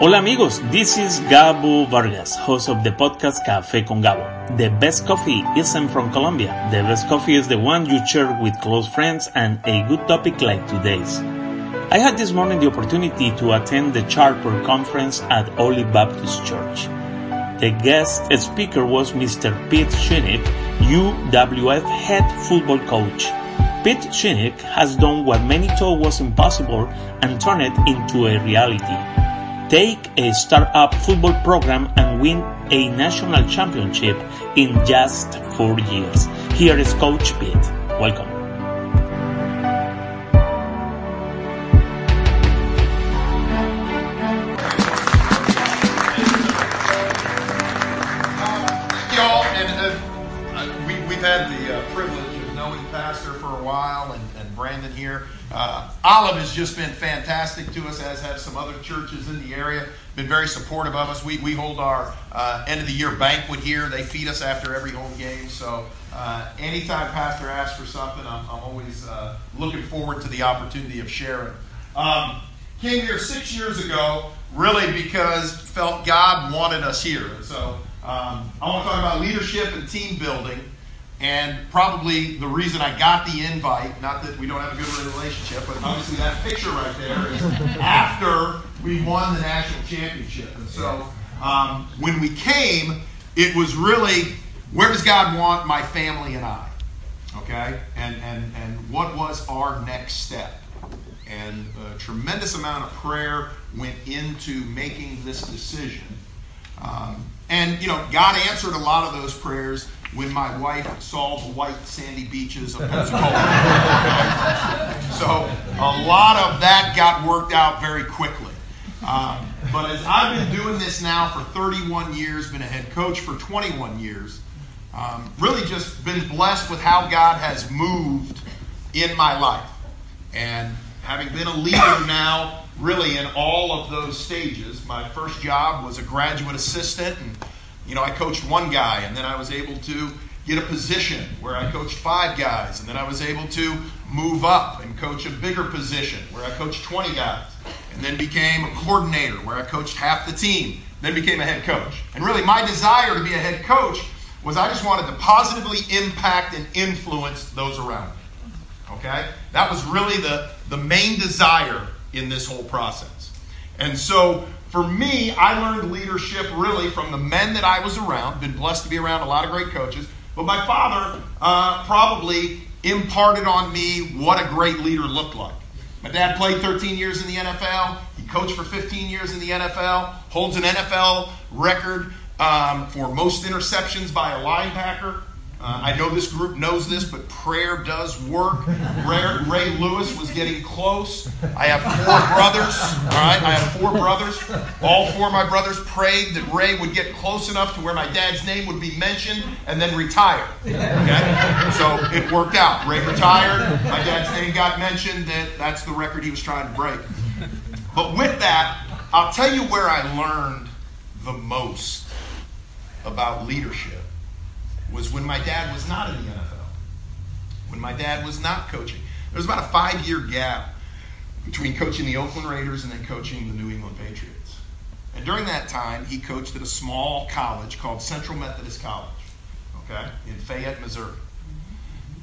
Hola amigos, this is Gabo Vargas, host of the podcast Café con Gabo. The best coffee isn't from Colombia. The best coffee is the one you share with close friends and a good topic like today's. I had this morning the opportunity to attend the Charter Conference at Olive Baptist Church. The guest speaker was Mr. Pete Shinnick, UWF head football coach. Pete Shinnick has done what many thought was impossible and turned it into a reality take a startup football program and win a national championship in just four years. Here is Coach Pete. Welcome. Here. Uh, Olive has just been fantastic to us, as have some other churches in the area. Been very supportive of us. We, we hold our uh, end of the year banquet here. They feed us after every home game. So uh, anytime Pastor asks for something, I'm, I'm always uh, looking forward to the opportunity of sharing. Um, came here six years ago, really because felt God wanted us here. So um, I want to talk about leadership and team building. And probably the reason I got the invite, not that we don't have a good relationship, but obviously that picture right there is after we won the national championship. And so um, when we came, it was really where does God want my family and I? Okay? And, and, and what was our next step? And a tremendous amount of prayer went into making this decision. Um, and, you know, God answered a lot of those prayers when my wife saw the white sandy beaches of Pensacola. so a lot of that got worked out very quickly. Um, but as I've been doing this now for 31 years, been a head coach for 21 years, um, really just been blessed with how God has moved in my life. And having been a leader now, really in all of those stages, my first job was a graduate assistant and you know, I coached one guy, and then I was able to get a position where I coached five guys, and then I was able to move up and coach a bigger position where I coached 20 guys, and then became a coordinator where I coached half the team, then became a head coach. And really, my desire to be a head coach was I just wanted to positively impact and influence those around me. Okay? That was really the, the main desire in this whole process. And so for me, I learned leadership really from the men that I was around. Been blessed to be around a lot of great coaches. But my father uh, probably imparted on me what a great leader looked like. My dad played 13 years in the NFL. He coached for 15 years in the NFL. Holds an NFL record um, for most interceptions by a linebacker. Uh, I know this group knows this, but prayer does work. Ray, Ray, Lewis was getting close. I have four brothers. All right, I have four brothers. All four of my brothers prayed that Ray would get close enough to where my dad's name would be mentioned and then retire. Okay, so it worked out. Ray retired. My dad's name got mentioned. That that's the record he was trying to break. But with that, I'll tell you where I learned the most about leadership was when my dad was not in the NFL, when my dad was not coaching. There was about a five year gap between coaching the Oakland Raiders and then coaching the New England Patriots. And during that time, he coached at a small college called Central Methodist College, okay, in Fayette, Missouri.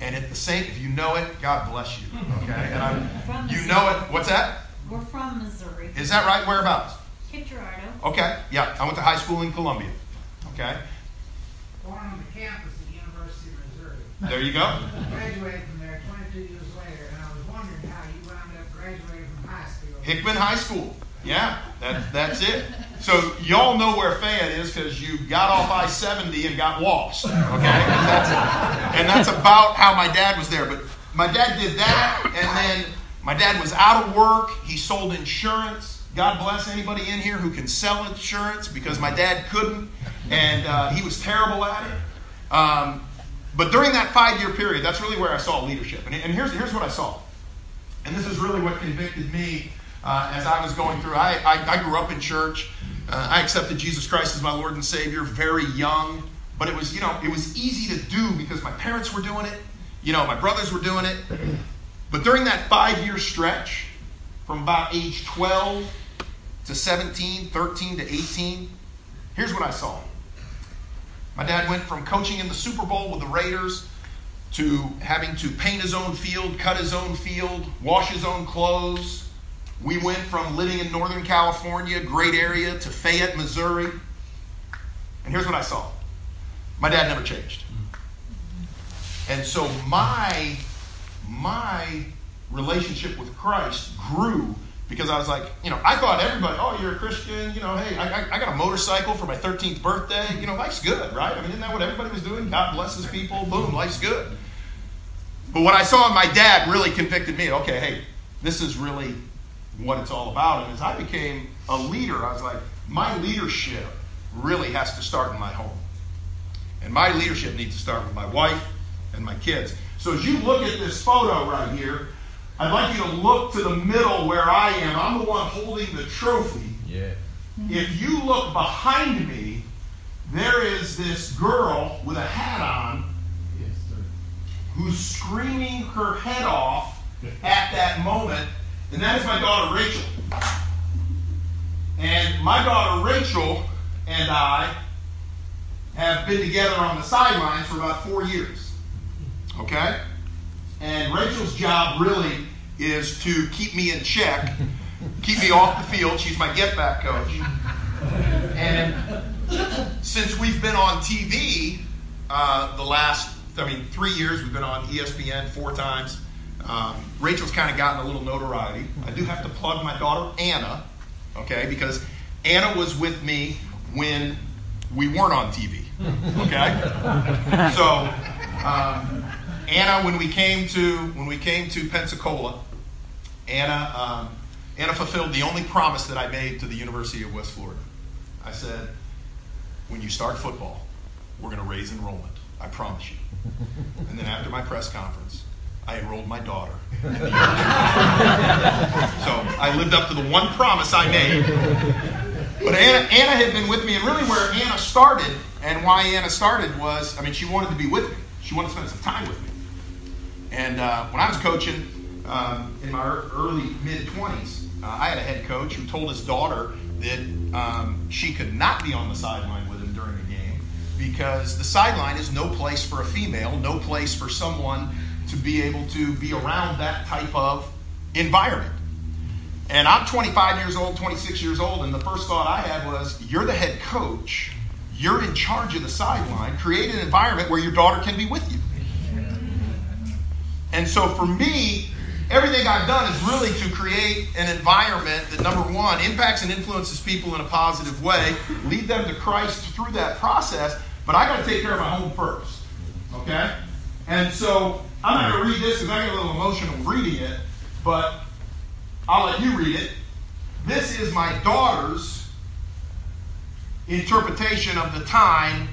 And at the same, if you know it, God bless you, okay. And I'm, you know it. What's that? We're from Missouri. Is that right? Whereabouts? Girardeau. Okay, yeah. I went to high school in Columbia. Okay, born on the campus at the University of Missouri. there you go. Graduated from there 22 years later, and I was wondering how you wound up graduating from high school. Hickman High School. Yeah, that, that's it. So y'all know where Fayette is because you got off I-70 and got lost. Okay, and that's, and that's about how my dad was there. But my dad did that, and then my dad was out of work. He sold insurance. God bless anybody in here who can sell insurance because my dad couldn't, and uh, he was terrible at it. Um, but during that five-year period, that's really where I saw leadership. And, and here's, here's what I saw. And this is really what convicted me uh, as I was going through. I, I, I grew up in church. Uh, I accepted Jesus Christ as my Lord and Savior very young. But it was, you know, it was easy to do because my parents were doing it. You know, my brothers were doing it. But during that five-year stretch, from about age 12 to 17, 13 to 18, here's what I saw. My dad went from coaching in the Super Bowl with the Raiders to having to paint his own field, cut his own field, wash his own clothes. We went from living in Northern California, great area, to Fayette, Missouri. And here's what I saw my dad never changed. And so my my relationship with Christ grew because I was like, you know, I thought everybody, oh, you're a Christian, you know, hey, I, I, got a motorcycle for my 13th birthday, you know, life's good, right? I mean, isn't that what everybody was doing? God blesses people, boom, life's good. But what I saw in my dad really convicted me, okay, hey, this is really what it's all about. And as I became a leader, I was like, my leadership really has to start in my home. And my leadership needs to start with my wife and my kids. So as you look at this photo right here, I'd like you to look to the middle where I am. I'm the one holding the trophy. Yeah. If you look behind me, there is this girl with a hat on Yes, sir. who's screaming her head off at that moment, and that is my daughter Rachel. And my daughter Rachel and I have been together on the sidelines for about four years. Okay? And Rachel's job really is to keep me in check, keep me off the field. She's my get back coach. And since we've been on TV uh, the last, I mean, three years, we've been on ESPN four times. Um, Rachel's kind of gotten a little notoriety. I do have to plug my daughter Anna, okay, because Anna was with me when we weren't on TV, okay. So um, Anna, when we came to when we came to Pensacola, Anna um, Anna fulfilled the only promise that I made to the University of West Florida. I said, when you start football, we're going to raise enrollment. I promise you. And then after my press conference, I enrolled my daughter. in the University. so I lived up to the one promise I made. But Anna, Anna had been with me, and really where Anna started and why Anna started was, I mean, she wanted to be with me. She wanted to spend some time with me. And uh, when I was coaching um, in my early mid 20s, uh, I had a head coach who told his daughter that um, she could not be on the sideline with him during a game because the sideline is no place for a female, no place for someone to be able to be around that type of environment. And I'm 25 years old, 26 years old, and the first thought I had was, you're the head coach. You're in charge of the sideline. Create an environment where your daughter can be with you. And so for me, everything I've done is really to create an environment that, number one, impacts and influences people in a positive way, lead them to Christ through that process, but I got to take care of my home first. Okay? And so I'm not going to read this because I get a little emotional reading it, but I'll let you read it. This is my daughter's interpretation of the time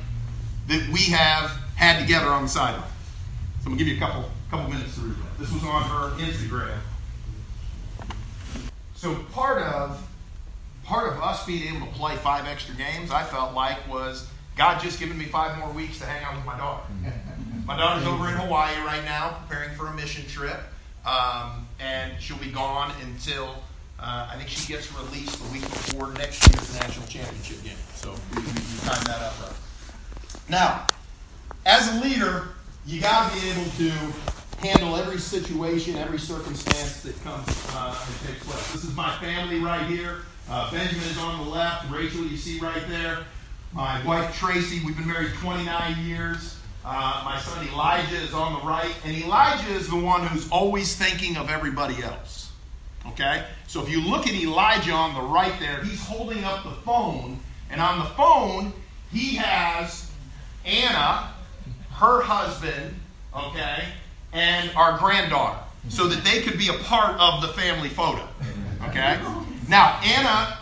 that we have had together on the sideline. So I'm gonna give you a couple couple minutes to read that. This was on her Instagram. So part of part of us being able to play five extra games, I felt like was God just giving me five more weeks to hang out with my daughter. My daughter's over in Hawaii right now, preparing for a mission trip, um, and she'll be gone until uh, I think she gets released the week before next year's national championship game. So we, we, we timed that up right. Now, as a leader, you got to be able to handle every situation, every circumstance that comes uh, and takes place. This is my family right here. Uh, Benjamin is on the left. Rachel, you see right there. My wife Tracy. We've been married 29 years. Uh, my son Elijah is on the right, and Elijah is the one who's always thinking of everybody else. Okay? So if you look at Elijah on the right there, he's holding up the phone, and on the phone, he has Anna, her husband, okay, and our granddaughter, so that they could be a part of the family photo. Okay? Now, Anna,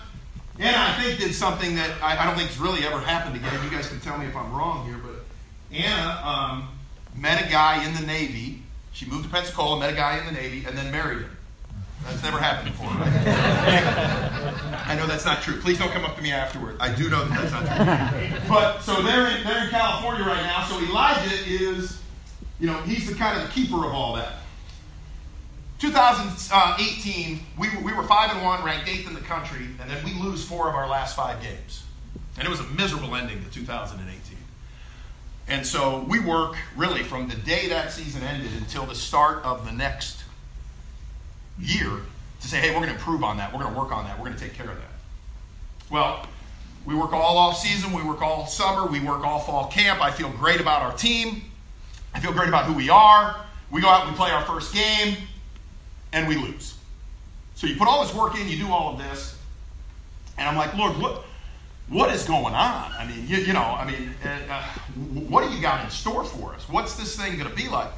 Anna, I think, did something that I, I don't think has really ever happened again. You guys can tell me if I'm wrong here, but Anna um, met a guy in the Navy. She moved to Pensacola, met a guy in the Navy, and then married him. That's never happened before, right? I know that's not true. Please don't come up to me afterward. I do know that that's not true. But so they're in, they're in California right now. So Elijah is, you know, he's the kind of the keeper of all that. 2018, we, we were 5 and 1, ranked 8th in the country, and then we lose four of our last five games. And it was a miserable ending to 2018. And so we work really from the day that season ended until the start of the next year to say, hey, we're going to improve on that. We're going to work on that. We're going to take care of that. Well, we work all off season. We work all summer. We work all fall camp. I feel great about our team. I feel great about who we are. We go out and we play our first game and we lose. So you put all this work in, you do all of this, and I'm like, Lord, what, what is going on? I mean, you, you know, I mean, uh, uh what do you got in store for us? What's this thing going to be like?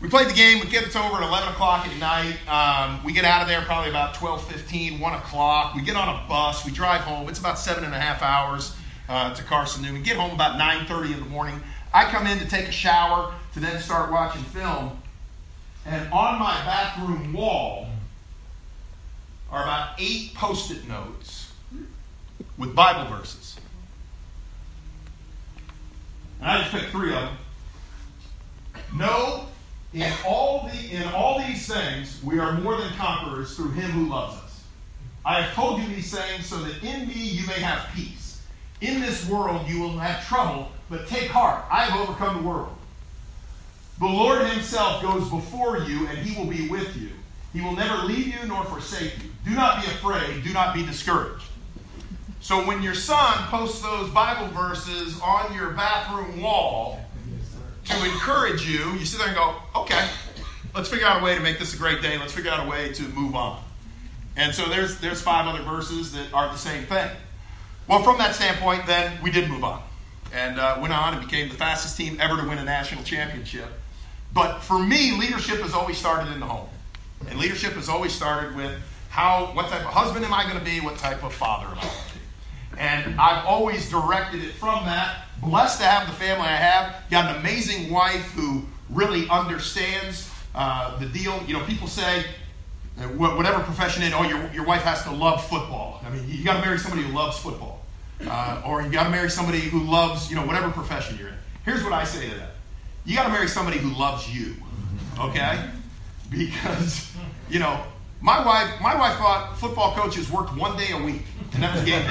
We played the game. We get it over at 11 o'clock at night. Um, we get out of there probably about 12, 15, 1 o'clock. We get on a bus. We drive home. It's about seven and a half hours uh, to Carson Newman. Get home about 9.30 in the morning. I come in to take a shower to then start watching film. And on my bathroom wall are about eight post it notes with Bible verses. And I just picked three of them. No, in all, the, in all these things, we are more than conquerors through him who loves us. I have told you these things so that in me you may have peace. In this world you will have trouble, but take heart. I have overcome the world. The Lord Himself goes before you, and He will be with you. He will never leave you nor forsake you. Do not be afraid. Do not be discouraged. So when your son posts those Bible verses on your bathroom wall to encourage you, you sit there and go, okay, let's figure out a way to make this a great day. Let's figure out a way to move on. And so there's, there's five other verses that are the same thing. Well, from that standpoint, then we did move on and uh, went on and became the fastest team ever to win a national championship. But for me, leadership has always started in the home. And leadership has always started with how, what type of husband am I going to be? What type of father am I going to be? And I've always directed it from that. Blessed to have the family I have. Got an amazing wife who really understands uh, the deal. You know, people say, uh, whatever profession in, oh, your, your wife has to love football. I mean, you got to marry somebody who loves football. Uh, or you got to marry somebody who loves, you know, whatever profession you're in. Here's what I say to that you got to marry somebody who loves you, okay? Because, you know, my wife, my wife thought football coaches worked one day a week, and that was game day.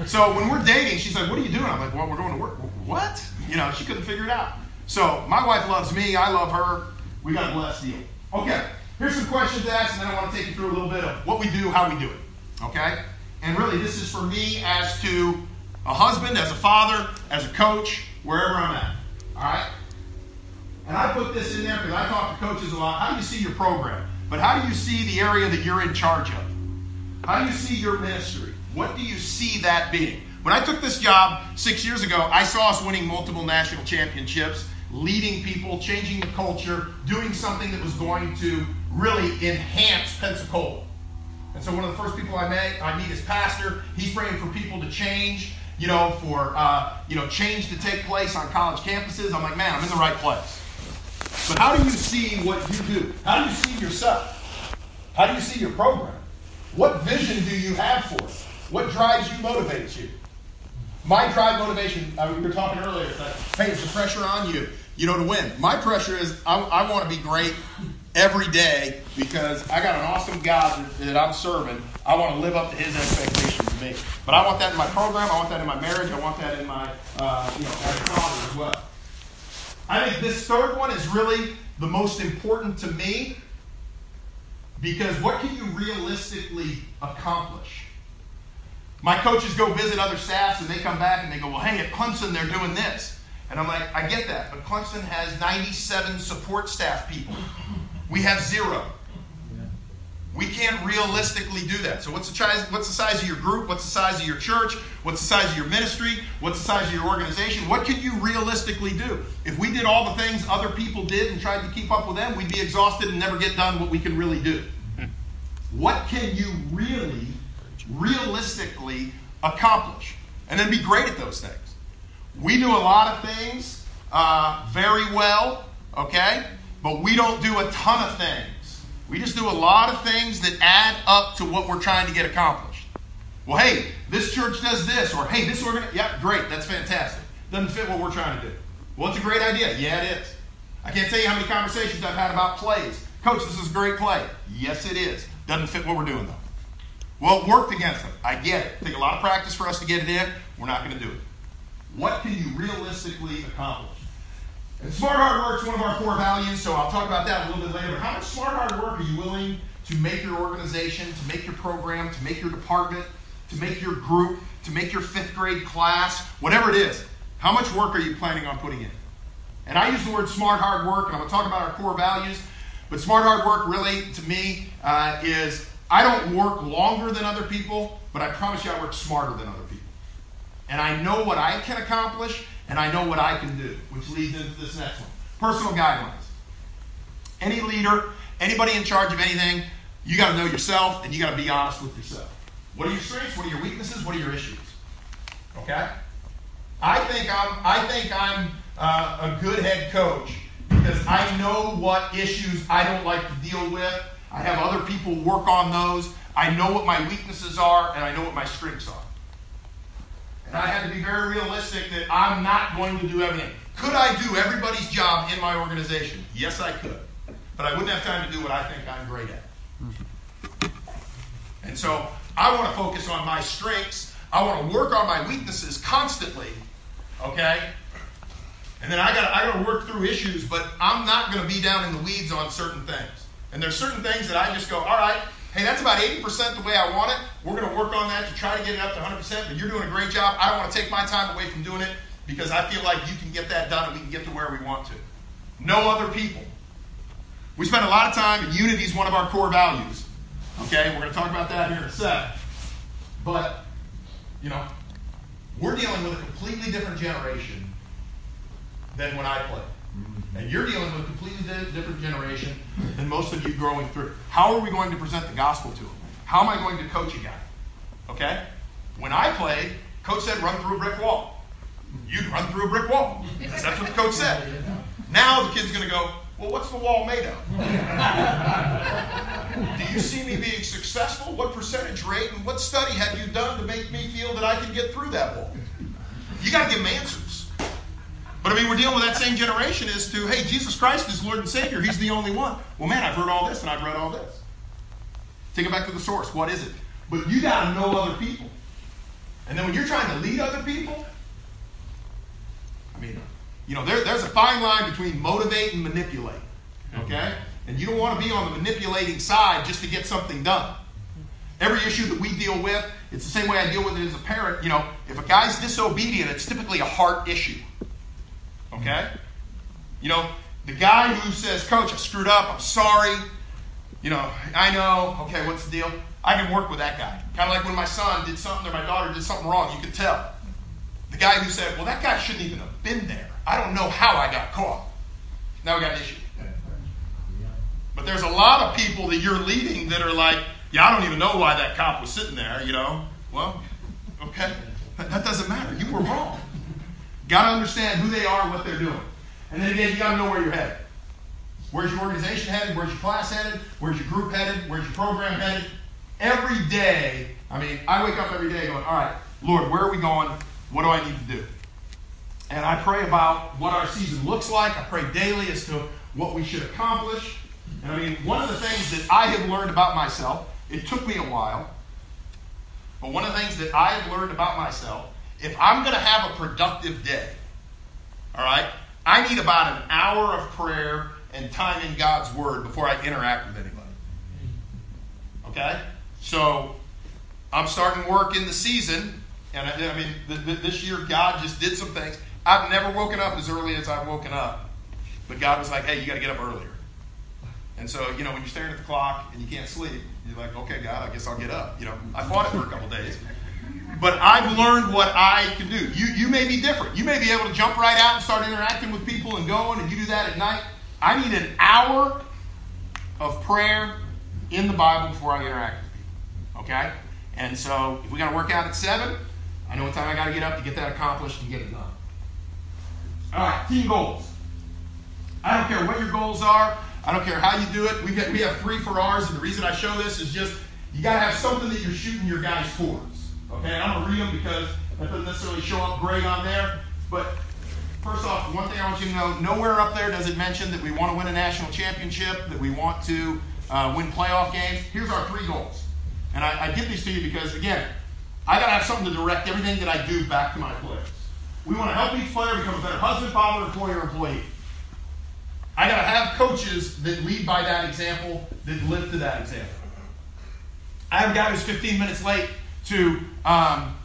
okay? So when we're dating, she's like, "What are you doing?" I'm like, "Well, we're going to work." What? You know, she couldn't figure it out. So my wife loves me. I love her. We got a blessed deal. Okay. Here's some questions to ask, and then I want to take you through a little bit of what we do, how we do it. Okay? And really, this is for me as to a husband, as a father, as a coach, wherever I'm at. All right? And I put this in there because I talk to coaches a lot. How do you see your program? But how do you see the area that you're in charge of? How do you see your ministry? What do you see that being? When I took this job six years ago, I saw us winning multiple national championships, leading people, changing the culture, doing something that was going to really enhance Pensacola. And so one of the first people I met, I meet as pastor. He's praying for people to change you know, for, uh, you know, change to take place on college campuses. I'm like, man, I'm in the right place. But how do you see what you do? How do you see yourself? How do you see your program? What vision do you have for it? What drives you, motivates you? My drive motivation, uh, we were talking earlier, that, hey, it's the pressure on you, you know, to win. My pressure is I, I want to be great every day because I got an awesome God that, I'm serving. I want to live up to His expectations of me. But I want that in my program. I want that in my marriage. I want that in my, uh, you know, as a father as well. I think this third one is really the most important to me because what can you realistically accomplish? My coaches go visit other staffs and they come back and they go, well, hey, at Clemson they're doing this. And I'm like, I get that, but Clemson has 97 support staff people. We have zero. We can't realistically do that. So, what's the, size, what's the size of your group? What's the size of your church? What's the size of your ministry? What's the size of your organization? What can you realistically do? If we did all the things other people did and tried to keep up with them, we'd be exhausted and never get done what we can really do. What can you really, realistically accomplish? And then be great at those things. We do a lot of things uh, very well, okay? But we don't do a ton of things. We just do a lot of things that add up to what we're trying to get accomplished. Well, hey, this church does this, or hey, this organization, yeah, great, that's fantastic. Doesn't fit what we're trying to do. Well, it's a great idea. Yeah, it is. I can't tell you how many conversations I've had about plays. Coach, this is a great play. Yes, it is. Doesn't fit what we're doing though. Well, it worked against them. I get it. Take a lot of practice for us to get it in. We're not going to do it. What can you realistically accomplish? And smart hard work is one of our core values, so I'll talk about that a little bit later. But how much smart hard work are you willing to make your organization, to make your program, to make your department, to make your group, to make your fifth grade class, whatever it is? How much work are you planning on putting in? And I use the word smart hard work, and I'm going to talk about our core values. But smart hard work, really, to me, uh, is I don't work longer than other people, but I promise you I work smarter than other people. And I know what I can accomplish, and I know what I can do, which leads into this next one personal guidelines. Any leader, anybody in charge of anything, you got to know yourself and you got to be honest with yourself. What are your strengths? What are your weaknesses? What are your issues? Okay? I think I'm, I think I'm uh, a good head coach because I know what issues I don't like to deal with. I have other people work on those. I know what my weaknesses are and I know what my strengths are. And I had to be very realistic that I'm not going to do everything. Could I do everybody's job in my organization? Yes, I could. But I wouldn't have time to do what I think I'm great at. And so I want to focus on my strengths. I want to work on my weaknesses constantly. Okay? And then I got I got to work through issues, but I'm not going to be down in the weeds on certain things. And there's certain things that I just go, all right, hey, that's about 80% the way I want it. We're going to work on that to try to get it up to 100%, but you're doing a great job. I don't want to take my time away from doing it because I feel like you can get that done and we can get to where we want to. No other people. We spend a lot of time, and unity is one of our core values. Okay, we're going to talk about that here in a sec. But, you know, we're dealing with a completely different generation than when I played. And you're dealing with a completely different generation than most of you growing through. How are we going to present the gospel to them? How am I going to coach a guy? Okay? When I played, coach said run through a brick wall. You'd run through a brick wall. That's what the coach said. Now the kid's going to go, well, what's the wall made of? Do you see me being successful? What percentage rate and what study have you done to make me feel that I can get through that wall? You got to give them answers. But I mean, we're dealing with that same generation as to, hey, Jesus Christ is Lord and Savior. He's the only one. Well, man, I've heard all this and I've read all this. Take it back to the source. What is it? But you got to know other people. And then when you're trying to lead other people, I mean, you know, there, there's a fine line between motivate and manipulate. Okay? And you don't want to be on the manipulating side just to get something done. Every issue that we deal with, it's the same way I deal with it as a parent. You know, if a guy's disobedient, it's typically a heart issue. Okay? You know, the guy who says, Coach, I screwed up, I'm sorry. You know, I know, okay, what's the deal? I can work with that guy. Kind of like when my son did something or my daughter did something wrong, you could tell. The guy who said, Well, that guy shouldn't even have been there. I don't know how I got caught. Now we got an issue. But there's a lot of people that you're leading that are like, Yeah, I don't even know why that cop was sitting there, you know. Well, okay. That doesn't matter. You were wrong. Got to understand who they are, and what they're doing. And then again, you got to know where you're headed. Where's your organization headed? Where's your class headed? Where's your group headed? Where's your program headed? Every day, I mean, I wake up every day going, all right, Lord, where are we going? What do I need to do? And I pray about what our season looks like. I pray daily as to what we should accomplish. And I mean, one of the things that I have learned about myself, it took me a while, but one of the things that I have learned about myself if I'm going to have a productive day, all right, I need about an hour of prayer and time in God's Word before I interact with anybody. Okay? So I'm starting work in the season, and I, I mean, th- th- this year God just did some things. I've never woken up as early as I've woken up, but God was like, hey, you got to get up earlier. And so, you know, when you're staring at the clock and you can't sleep, you're like, okay, God, I guess I'll get up. You know, I fought it for a couple days. But I've learned what I can do. You, you may be different. You may be able to jump right out and start interacting with people and going, and you do that at night. I need an hour of prayer in the Bible before I interact with people. Okay? And so if we got to work out at 7, I know what time I got to get up to get that accomplished and get it done. All right, team goals. I don't care what your goals are. I don't care how you do it. We, we have three for ours, and the reason I show this is just you got to have something that you're shooting your guys towards. Okay, I'm to read them because that doesn't necessarily show up great on there. But first off, one thing I want you to know: nowhere up there does it mention that we want to win a national championship, that we want to uh, win playoff games. Here's our three goals, and I, I give these to you because again, I got to have something to direct everything that I do back to my players. We want to help each player become a better husband, father, employer, employee. I got to have coaches that lead by that example, that live to that example. I have a guy who's 15 minutes late to um,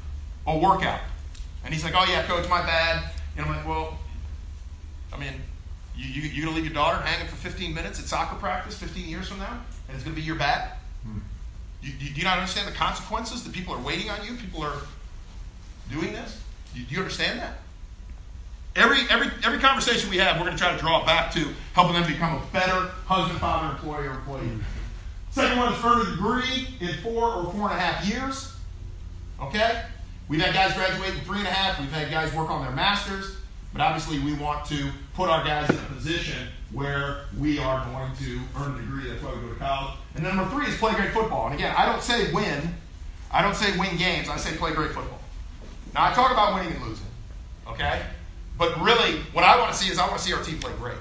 a workout. And he's like, oh, yeah, coach, my bad. And I'm like, well, I mean, you, you, you're going to leave your daughter hanging for 15 minutes at soccer practice 15 years from now? And it's going to be your bad? You, do you not understand the consequences that people are waiting on you? People are doing this? Do you understand that? Every, every, every conversation we have, we're going to try to draw it back to helping them become a better husband, father, employer, or employee. Second one is a degree in four or four and a half years. Okay? We've had guys graduate in three and a half. We've had guys work on their masters. But obviously, we want to put our guys in a position where we are going to earn a degree. That's why we go to college. And number three is play great football. And again, I don't say win. I don't say win games. I say play great football. Now, I talk about winning and losing. Okay? But really, what I want to see is I want to see our team play great.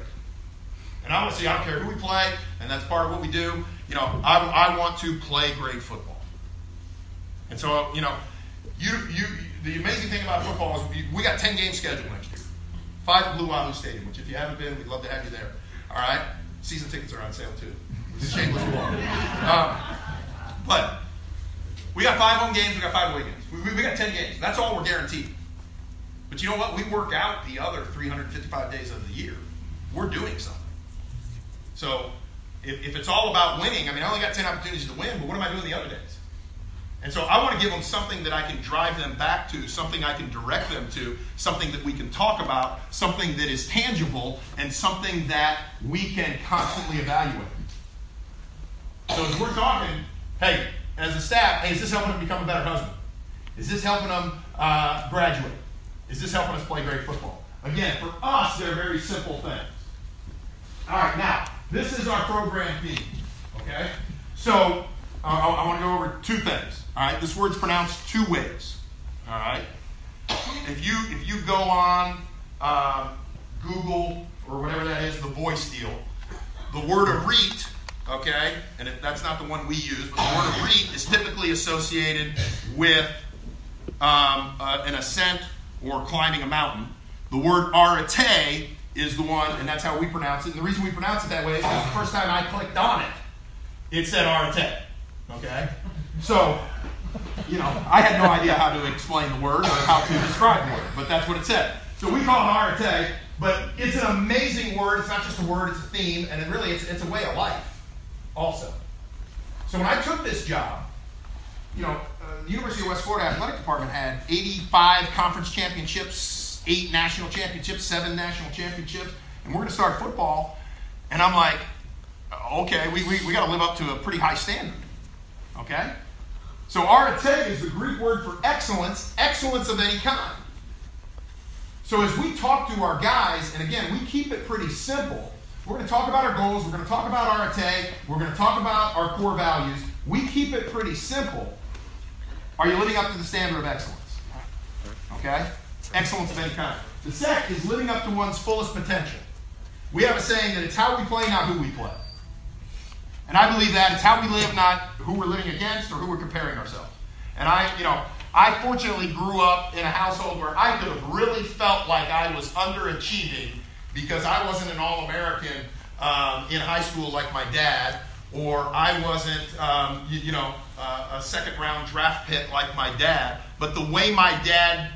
And I want to see, I don't care who we play, and that's part of what we do. You know, I, I want to play great football. And so, you know, you, you, the amazing thing about football is we, we got 10 games scheduled next year. Five at Blue Wahoo Stadium, which if you haven't been, we'd love to have you there. All right? Season tickets are on sale too. Shameless plug. Um, but we got five home games, we got five away games. We, we, we got 10 games. That's all we're guaranteed. But you know what? We work out the other 355 days of the year. We're doing something. So if, if it's all about winning, I mean, I only got 10 opportunities to win, but what am I doing the other days? And so I want to give them something that I can drive them back to, something I can direct them to, something that we can talk about, something that is tangible, and something that we can constantly evaluate. So as we're talking, hey, as a staff, hey, is this helping them become a better husband? Is this helping them uh, graduate? Is this helping us play great football? Again, for us, they're very simple things. All right, now, this is our program theme. Okay? So, I, I want to go over two things. All right, this word's pronounced two ways. All right? If you, if you go on uh, Google or whatever that is, the voice deal, the word arete, okay, and if that's not the one we use, but the word arete is typically associated with um, uh, an ascent or climbing a mountain. The word arete is the one, and that's how we pronounce it. And the reason we pronounce it that way is because the first time I clicked on it, it said arete. Okay? So, you know, I had no idea how to explain the word or how to describe the word, but that's what it said. So we call it arete, but it's an amazing word. It's not just a word, it's a theme, and it really it's, it's a way of life also. So when I took this job, you know, uh, the University of West Florida Athletic Department had 85 conference championships, eight national championships, seven national championships, and we're going to start football. And I'm like, okay, we, we, we got to live up to a pretty high standard. Okay? So arete is the Greek word for excellence, excellence of any kind. So as we talk to our guys, and again, we keep it pretty simple. We're going to talk about our goals, we're going to talk about arete, we're going to talk about our core values. We keep it pretty simple. Are you living up to the standard of excellence? Okay? Excellence of any kind. The sec is living up to one's fullest potential. We have a saying that it's how we play, not who we play. And I believe that it's how we live, not who we're living against or who we're comparing ourselves. And I, you know, I fortunately grew up in a household where I could have really felt like I was underachieving because I wasn't an All American um, in high school like my dad, or I wasn't, um, you, you, know, uh, a second round draft pick like my dad. But the way my dad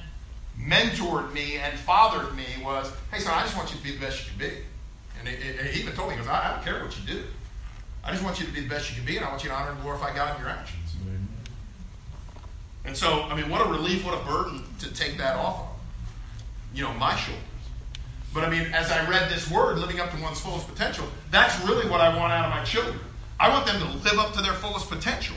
mentored me and fathered me was, hey, son, I just want you to be the best you can be. And it, it, he even told me, goes, I, I don't care what you do. I just want you to be the best you can be, and I want you to honor and glorify God in your actions. And so, I mean, what a relief, what a burden to take that off of, you know, my shoulders. But I mean, as I read this word, living up to one's fullest potential, that's really what I want out of my children. I want them to live up to their fullest potential.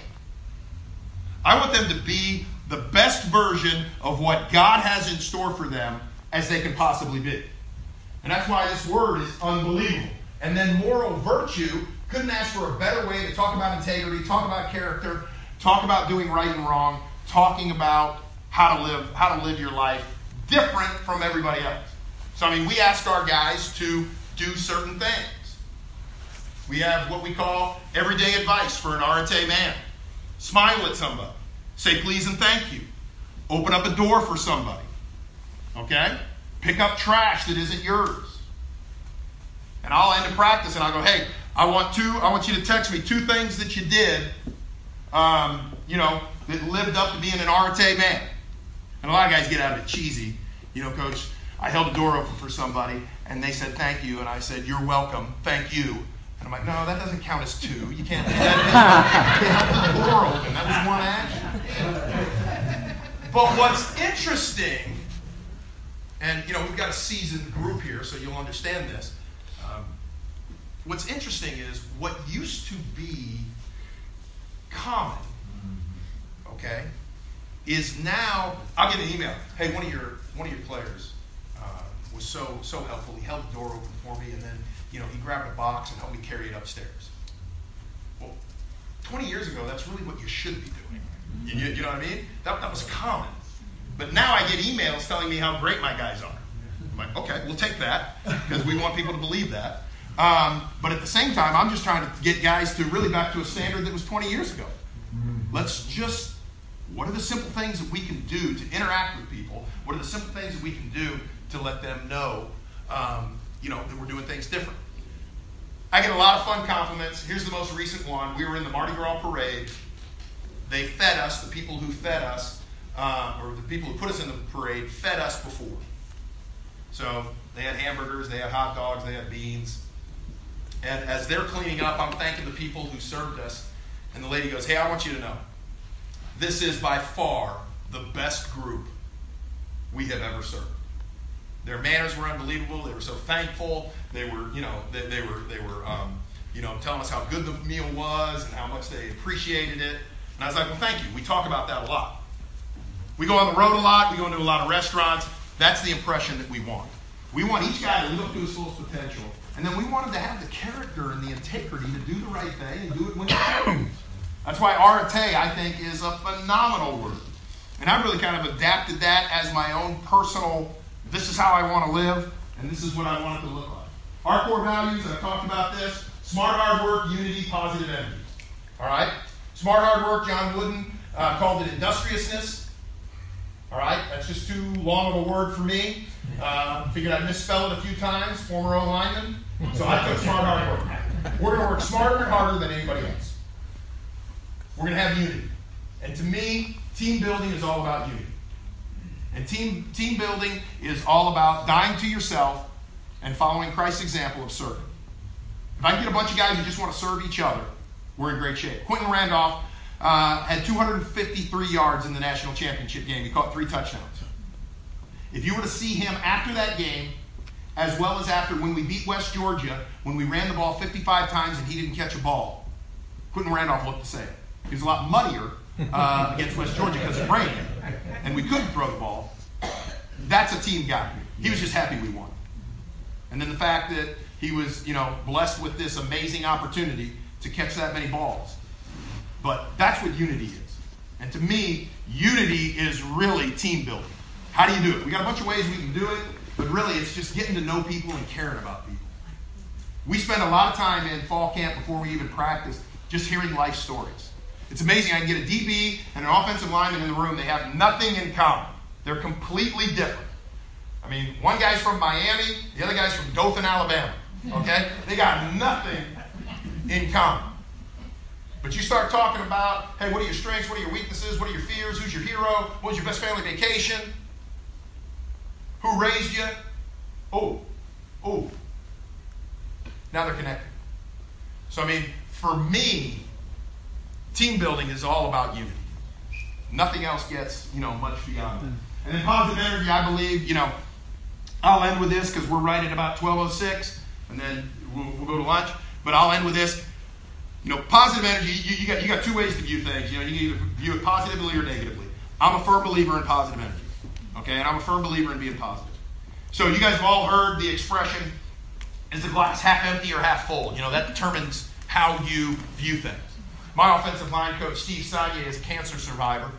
I want them to be the best version of what God has in store for them as they can possibly be. And that's why this word is unbelievable. And then moral virtue, couldn't ask for a better way to talk about integrity, talk about character, talk about doing right and wrong, talking about how to live, how to live your life different from everybody else. So, I mean, we ask our guys to do certain things. We have what we call everyday advice for an Arete man. Smile at somebody. Say please and thank you. Open up a door for somebody. Okay? Pick up trash that isn't yours. And I'll end a practice and I'll go, hey, I want two, I want you to text me two things that you did, um, you know, that lived up to being an Arete man. And a lot of guys get out of it cheesy. You know, coach, I held the door open for somebody and they said thank you, and I said, You're welcome, thank you. And I'm like, no, that doesn't count as two. You can't do that. You can't hold the door open. That was one action. But what's interesting, and you know, we've got a seasoned group here, so you'll understand this. What's interesting is what used to be common, okay, is now. I'll get an email. Hey, one of your one of your players uh, was so so helpful. He held the door open for me, and then you know he grabbed a box and helped me carry it upstairs. Well, 20 years ago, that's really what you should be doing. You, you, you know what I mean? That, that was common. But now I get emails telling me how great my guys are. I'm like, okay, we'll take that because we want people to believe that. Um, but at the same time, I'm just trying to get guys to really back to a standard that was 20 years ago. Let's just, what are the simple things that we can do to interact with people? What are the simple things that we can do to let them know, um, you know, that we're doing things different? I get a lot of fun compliments. Here's the most recent one. We were in the Mardi Gras parade. They fed us, the people who fed us, uh, or the people who put us in the parade, fed us before. So they had hamburgers, they had hot dogs, they had beans. And as they're cleaning up, I'm thanking the people who served us. And the lady goes, Hey, I want you to know, this is by far the best group we have ever served. Their manners were unbelievable. They were so thankful. They were, you know, they, they were, they were, um, you know, telling us how good the meal was and how much they appreciated it. And I was like, well, thank you. We talk about that a lot. We go on the road a lot. We go into a lot of restaurants. That's the impression that we want. We want each guy to live up to his fullest potential. And then we want him to have the character and the integrity to do the right thing and do it when it's right. That's why arete, I think, is a phenomenal word. And I really kind of adapted that as my own personal, this is how I want to live, and this is what I want it to look like. Our core values, I've talked about this smart hard work, unity, positive energy. All right? Smart hard work, John Wooden uh, called it industriousness. All right? That's just too long of a word for me. Uh, figured I'd misspell it a few times, former O lineman. So I took smart hard work. We're going to work smarter and harder than anybody else. We're going to have unity. And to me, team building is all about unity. And team, team building is all about dying to yourself and following Christ's example of serving. If I can get a bunch of guys who just want to serve each other, we're in great shape. Quentin Randolph uh, had 253 yards in the national championship game. He caught three touchdowns. If you were to see him after that game, as well as after when we beat West Georgia, when we ran the ball 55 times and he didn't catch a ball, Quentin Randolph looked the same. He was a lot muddier uh, against West Georgia because it rained, and we couldn't throw the ball. That's a team guy. He was just happy we won. And then the fact that he was, you know, blessed with this amazing opportunity to catch that many balls. But that's what unity is. And to me, unity is really team building. How do you do it? We got a bunch of ways we can do it, but really it's just getting to know people and caring about people. We spend a lot of time in fall camp before we even practice just hearing life stories. It's amazing. I can get a DB and an offensive lineman in the room. They have nothing in common. They're completely different. I mean, one guy's from Miami, the other guy's from Dothan, Alabama. Okay? They got nothing in common. But you start talking about, hey, what are your strengths? What are your weaknesses? What are your fears? Who's your hero? What was your best family vacation? Who raised you? Oh, oh. Now they're connected. So, I mean, for me, team building is all about unity. Nothing else gets, you know, much beyond that. And then positive energy, I believe, you know, I'll end with this because we're right at about 12.06, and then we'll, we'll, go to lunch. But I'll end with this. You know, positive energy, you, you, got, you got two ways to view things. You know, you can either view it positively or negatively. I'm a firm believer in positive energy. Okay, and I'm a firm believer in being positive. So you guys have all heard the expression, is the glass half empty or half full? You know, that determines how you view things. My offensive line coach, Steve Sagne, is a cancer survivor.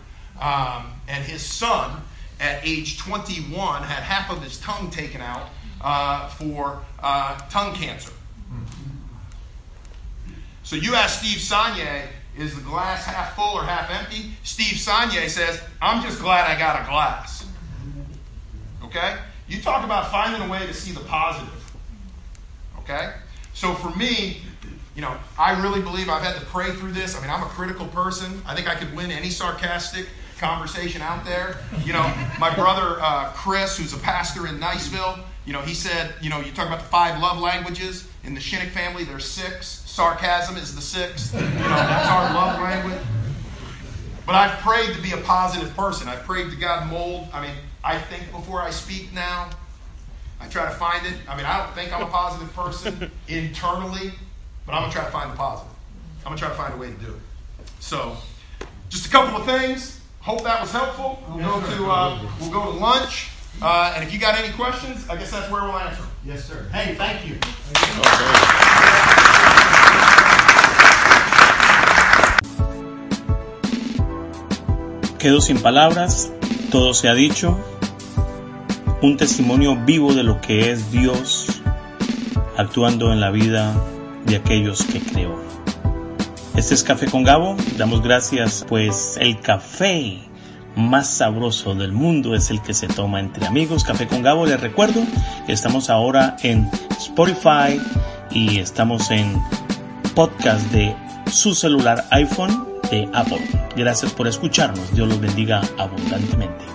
Um, and his son, at age 21, had half of his tongue taken out uh, for uh, tongue cancer. So you ask Steve Sanye, is the glass half full or half empty? Steve Sanye says, I'm just glad I got a glass. Okay? You talk about finding a way to see the positive. Okay? So for me, you know, I really believe I've had to pray through this. I mean, I'm a critical person. I think I could win any sarcastic conversation out there. You know, my brother uh, Chris, who's a pastor in Niceville, you know, he said, you know, you talk about the five love languages in the Shinnick family. There's six. Sarcasm is the sixth. You know, that's our love language. But I've prayed to be a positive person. I've prayed to God mold. I mean, I think before I speak now. I try to find it. I mean, I don't think I'm a positive person internally, but I'm gonna try to find the positive. I'm gonna try to find a way to do it. So, just a couple of things. Hope that was helpful. We'll go to uh, we'll go to lunch, uh, and if you got any questions, I guess that's where we'll answer. Yes, sir. Hey, thank you. Quedo sin palabras, todo se ha dicho, un testimonio vivo de lo que es Dios actuando en la vida de aquellos que creó. Este es Café con Gabo, damos gracias pues el café más sabroso del mundo es el que se toma entre amigos. Café con Gabo, les recuerdo que estamos ahora en Spotify y estamos en podcast de su celular iPhone de Apple. Gracias por escucharnos. Dios los bendiga abundantemente.